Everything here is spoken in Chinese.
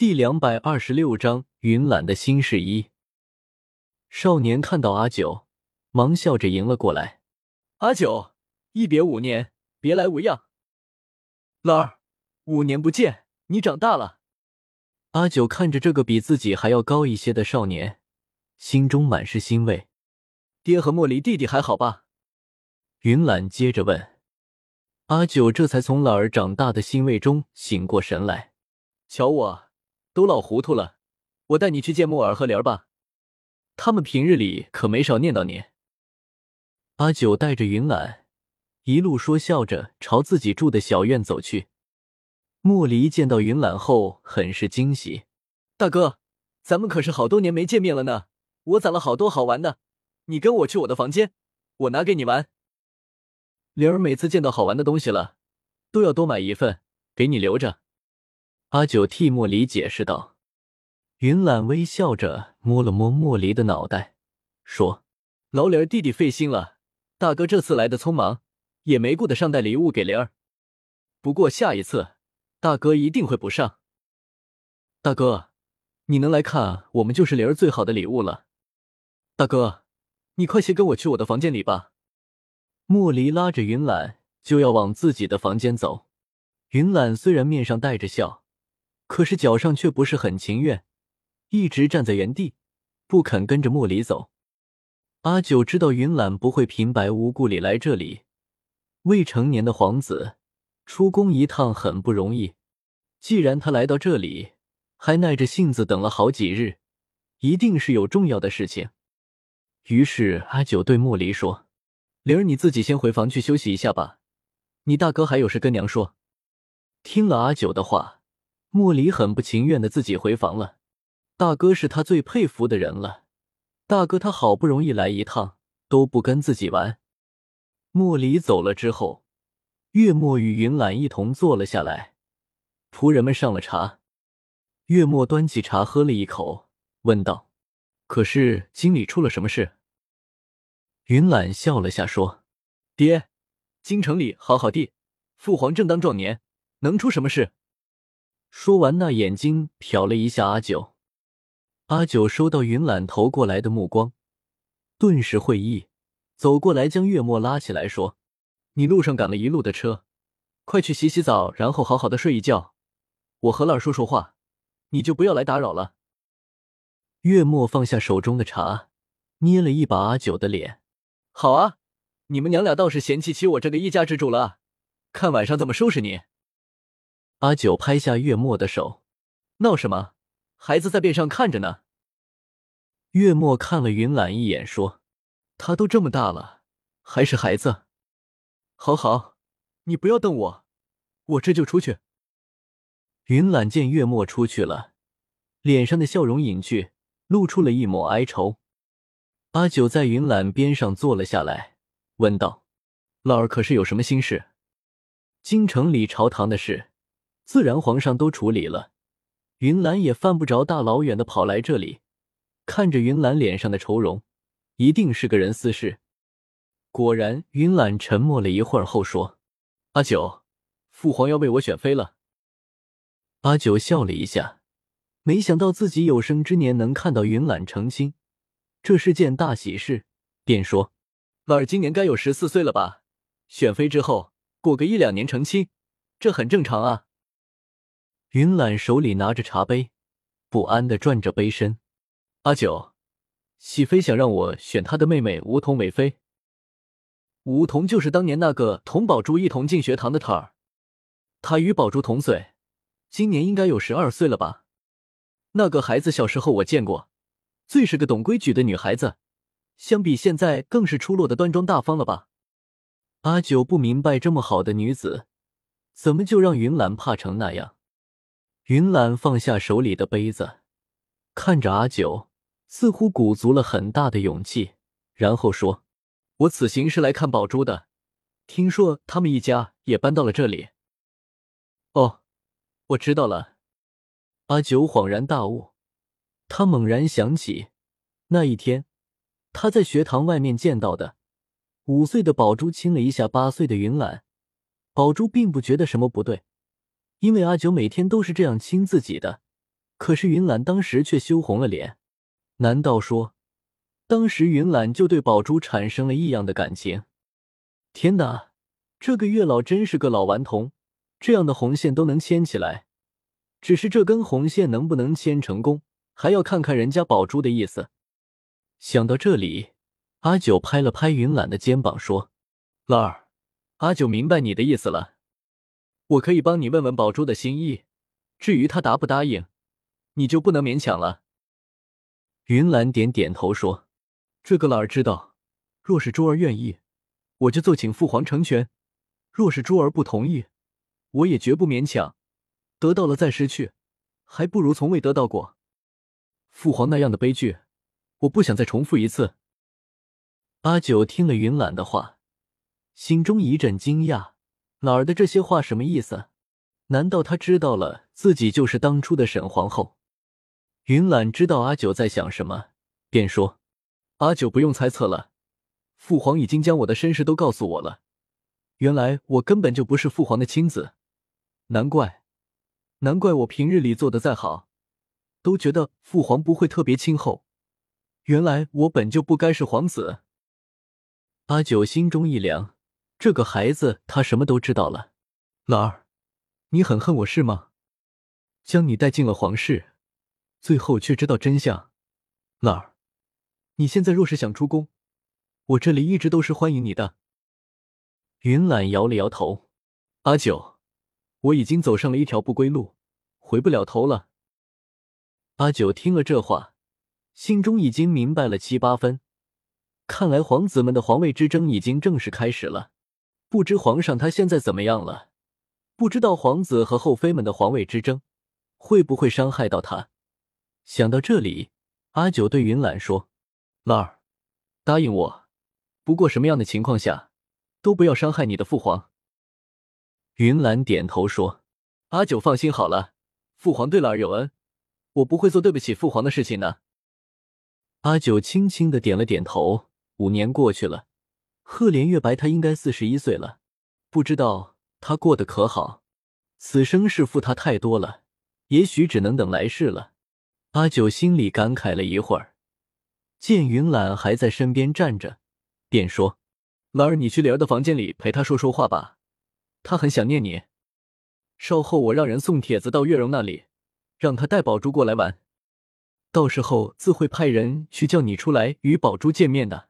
第两百二十六章云岚的新事一。少年看到阿九，忙笑着迎了过来。阿九，一别五年，别来无恙。老二，五年不见，你长大了。阿九看着这个比自己还要高一些的少年，心中满是欣慰。爹和莫离弟弟还好吧？云岚接着问。阿九这才从老儿长大的欣慰中醒过神来。瞧我。都老糊涂了，我带你去见木耳和莲儿吧，他们平日里可没少念叨你。阿九带着云岚一路说笑着朝自己住的小院走去。莫离见到云岚后很是惊喜：“大哥，咱们可是好多年没见面了呢，我攒了好多好玩的，你跟我去我的房间，我拿给你玩。灵儿每次见到好玩的东西了，都要多买一份给你留着。”阿九替莫离解释道，云岚微笑着摸了摸莫离的脑袋，说：“老李儿弟弟费心了，大哥这次来的匆忙，也没顾得上带礼物给莲儿。不过下一次，大哥一定会补上。大哥，你能来看我们，就是莲儿最好的礼物了。大哥，你快些跟我去我的房间里吧。”莫离拉着云岚就要往自己的房间走，云岚虽然面上带着笑。可是脚上却不是很情愿，一直站在原地，不肯跟着莫离走。阿九知道云岚不会平白无故里来这里，未成年的皇子出宫一趟很不容易。既然他来到这里，还耐着性子等了好几日，一定是有重要的事情。于是阿九对莫离说：“灵儿，你自己先回房去休息一下吧，你大哥还有事跟娘说。”听了阿九的话。莫离很不情愿的自己回房了，大哥是他最佩服的人了。大哥他好不容易来一趟，都不跟自己玩。莫离走了之后，月末与云岚一同坐了下来，仆人们上了茶。月末端起茶喝了一口，问道：“可是京里出了什么事？”云岚笑了下说：“爹，京城里好好地，父皇正当壮年，能出什么事？”说完，那眼睛瞟了一下阿九。阿九收到云岚投过来的目光，顿时会意，走过来将月末拉起来说：“你路上赶了一路的车，快去洗洗澡，然后好好的睡一觉。我和乐儿说说话，你就不要来打扰了。”月末放下手中的茶，捏了一把阿九的脸：“好啊，你们娘俩倒是嫌弃起我这个一家之主了，看晚上怎么收拾你。”阿九拍下月末的手，闹什么？孩子在边上看着呢。月末看了云岚一眼，说：“他都这么大了，还是孩子。好好，你不要瞪我，我这就出去。”云岚见月末出去了，脸上的笑容隐去，露出了一抹哀愁。阿九在云岚边上坐了下来，问道：“老儿可是有什么心事？京城里朝堂的事。”自然，皇上都处理了，云岚也犯不着大老远的跑来这里。看着云岚脸上的愁容，一定是个人私事。果然，云岚沉默了一会儿后说：“阿九，父皇要为我选妃了。”阿九笑了一下，没想到自己有生之年能看到云岚成亲，这是件大喜事，便说：“婉儿今年该有十四岁了吧？选妃之后，过个一两年成亲，这很正常啊。”云岚手里拿着茶杯，不安的转着杯身。阿九，喜妃想让我选她的妹妹梧桐为妃。梧桐就是当年那个同宝珠一同进学堂的她儿，她与宝珠同岁，今年应该有十二岁了吧？那个孩子小时候我见过，最是个懂规矩的女孩子，相比现在更是出落的端庄大方了吧？阿九不明白，这么好的女子，怎么就让云岚怕成那样？云岚放下手里的杯子，看着阿九，似乎鼓足了很大的勇气，然后说：“我此行是来看宝珠的，听说他们一家也搬到了这里。”哦，我知道了。阿九恍然大悟，他猛然想起那一天他在学堂外面见到的五岁的宝珠亲了一下八岁的云岚，宝珠并不觉得什么不对。因为阿九每天都是这样亲自己的，可是云岚当时却羞红了脸。难道说，当时云岚就对宝珠产生了异样的感情？天哪，这个月老真是个老顽童，这样的红线都能牵起来。只是这根红线能不能牵成功，还要看看人家宝珠的意思。想到这里，阿九拍了拍云岚的肩膀，说：“老二，阿九明白你的意思了。我可以帮你问问宝珠的心意，至于他答不答应，你就不能勉强了。”云岚点点头说：“这个老儿知道，若是珠儿愿意，我就奏请父皇成全；若是珠儿不同意，我也绝不勉强。得到了再失去，还不如从未得到过。父皇那样的悲剧。”我不想再重复一次。阿九听了云岚的话，心中一阵惊讶：哪儿的这些话什么意思？难道他知道了自己就是当初的沈皇后？云岚知道阿九在想什么，便说：“阿九不用猜测了，父皇已经将我的身世都告诉我了。原来我根本就不是父皇的亲子，难怪，难怪我平日里做的再好，都觉得父皇不会特别亲厚。”原来我本就不该是皇子。阿九心中一凉，这个孩子他什么都知道了。兰儿，你很恨我是吗？将你带进了皇室，最后却知道真相。兰儿，你现在若是想出宫，我这里一直都是欢迎你的。云岚摇了摇头，阿九，我已经走上了一条不归路，回不了头了。阿九听了这话。心中已经明白了七八分，看来皇子们的皇位之争已经正式开始了。不知皇上他现在怎么样了？不知道皇子和后妃们的皇位之争会不会伤害到他？想到这里，阿九对云岚说：“老儿，答应我，不过什么样的情况下都不要伤害你的父皇。”云岚点头说：“阿九放心好了，父皇对老儿有恩，我不会做对不起父皇的事情的。”阿九轻轻的点了点头。五年过去了，赫连月白他应该四十一岁了，不知道他过得可好？此生是负他太多了，也许只能等来世了。阿九心里感慨了一会儿，见云岚还在身边站着，便说：“兰儿，你去莲儿的房间里陪她说说话吧，她很想念你。稍后我让人送帖子到月容那里，让她带宝珠过来玩。”到时候自会派人去叫你出来与宝珠见面的。